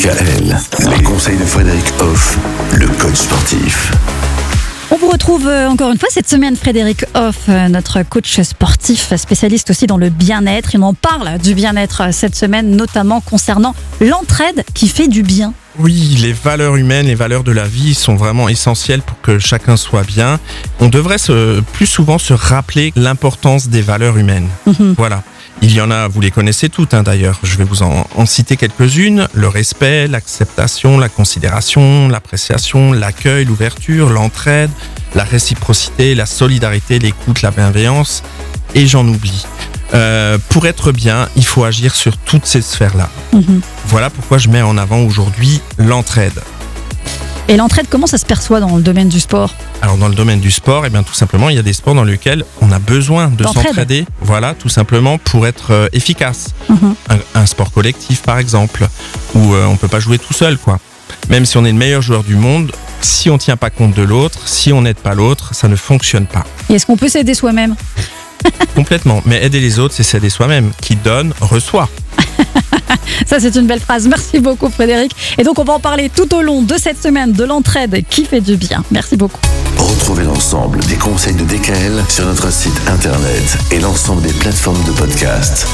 DKL, les conseils de Frédéric Hoff, le coach sportif. On vous retrouve euh, encore une fois cette semaine, Frédéric Hoff, euh, notre coach sportif, spécialiste aussi dans le bien-être. Il en parle du bien-être euh, cette semaine, notamment concernant l'entraide qui fait du bien. Oui, les valeurs humaines, les valeurs de la vie sont vraiment essentielles pour que chacun soit bien. On devrait se, plus souvent se rappeler l'importance des valeurs humaines. Mhm. Voilà. Il y en a, vous les connaissez toutes hein, d'ailleurs. Je vais vous en, en citer quelques-unes. Le respect, l'acceptation, la considération, l'appréciation, l'accueil, l'ouverture, l'entraide, la réciprocité, la solidarité, l'écoute, la bienveillance. Et j'en oublie. Euh, pour être bien, il faut agir sur toutes ces sphères-là. Mhm. Voilà pourquoi je mets en avant aujourd'hui l'entraide. Et l'entraide, comment ça se perçoit dans le domaine du sport Alors dans le domaine du sport, eh bien tout simplement, il y a des sports dans lesquels on a besoin de s'entraider. Voilà, tout simplement pour être euh, efficace. Mhm. Un, un sport collectif par exemple, où euh, on peut pas jouer tout seul quoi. Même si on est le meilleur joueur du monde, si on tient pas compte de l'autre, si on n'aide pas l'autre, ça ne fonctionne pas. Et est-ce qu'on peut s'aider soi-même? Complètement. Mais aider les autres, c'est s'aider soi-même. Qui donne, reçoit. Ça, c'est une belle phrase. Merci beaucoup, Frédéric. Et donc, on va en parler tout au long de cette semaine de l'entraide qui fait du bien. Merci beaucoup. Retrouvez l'ensemble des conseils de DKL sur notre site internet et l'ensemble des plateformes de podcast.